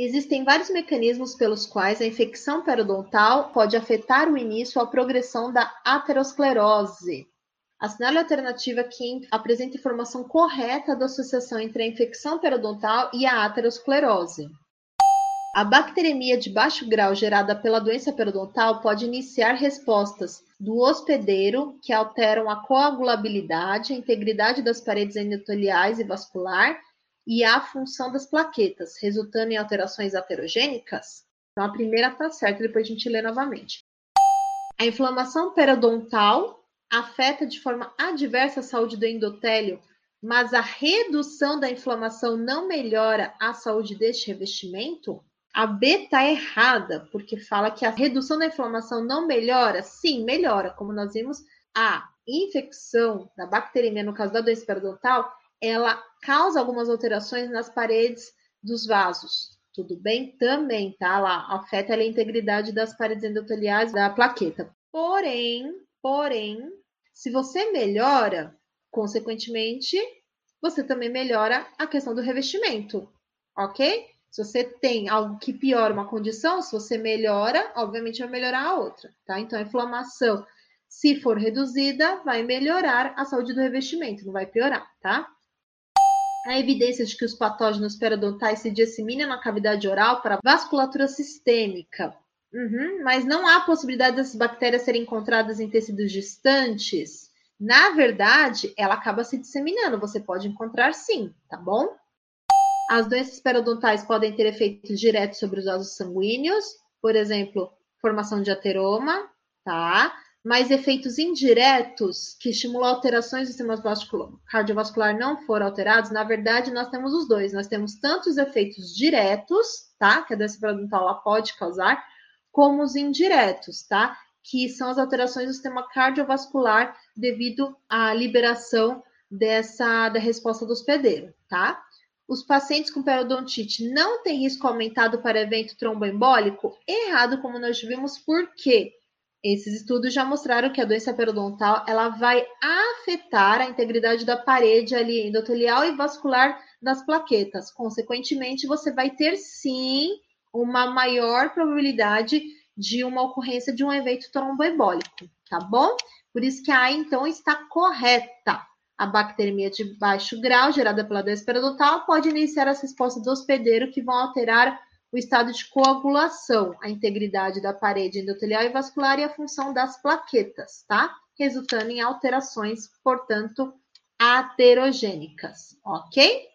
Existem vários mecanismos pelos quais a infecção periodontal pode afetar o início ou a progressão da aterosclerose. Assinale a alternativa que apresenta informação correta da associação entre a infecção periodontal e a aterosclerose. A bacteremia de baixo grau gerada pela doença periodontal pode iniciar respostas do hospedeiro que alteram a coagulabilidade, a integridade das paredes endoteliais e vascular e a função das plaquetas, resultando em alterações aterogênicas? Então, a primeira está certa, depois a gente lê novamente. A inflamação periodontal afeta de forma adversa a saúde do endotélio, mas a redução da inflamação não melhora a saúde deste revestimento? A B está errada, porque fala que a redução da inflamação não melhora. Sim, melhora. Como nós vimos, a infecção da bacteremia, no caso da doença periodontal, ela causa algumas alterações nas paredes dos vasos. Tudo bem? Também, tá? Lá afeta a integridade das paredes endoteliais da plaqueta. Porém, porém, se você melhora, consequentemente, você também melhora a questão do revestimento, ok? Se você tem algo que piora uma condição, se você melhora, obviamente vai melhorar a outra, tá? Então, a inflamação, se for reduzida, vai melhorar a saúde do revestimento, não vai piorar, tá? Há evidências de que os patógenos periodontais se disseminam na cavidade oral para vasculatura sistêmica. Uhum, mas não há possibilidade dessas bactérias serem encontradas em tecidos distantes. Na verdade, ela acaba se disseminando. Você pode encontrar sim, tá bom? As doenças periodontais podem ter efeitos diretos sobre os vasos sanguíneos, por exemplo, formação de ateroma, tá? Mas efeitos indiretos que estimulam alterações do sistema cardiovascular não foram alterados, na verdade, nós temos os dois. Nós temos tanto os efeitos diretos, tá? Que a doença periodontal pode causar, como os indiretos, tá? Que são as alterações do sistema cardiovascular devido à liberação dessa da resposta do hospedeiro, tá? Os pacientes com periodontite não têm risco aumentado para evento tromboembólico? Errado, como nós vimos, por quê? Esses estudos já mostraram que a doença periodontal ela vai afetar a integridade da parede ali endotelial e vascular das plaquetas. Consequentemente, você vai ter sim uma maior probabilidade de uma ocorrência de um evento tromboembólico, tá bom? Por isso que a então está correta. A bacteremia de baixo grau gerada pela doença periodontal pode iniciar as respostas do hospedeiro que vão alterar o estado de coagulação, a integridade da parede endotelial e vascular e a função das plaquetas, tá? Resultando em alterações, portanto, aterogênicas, ok?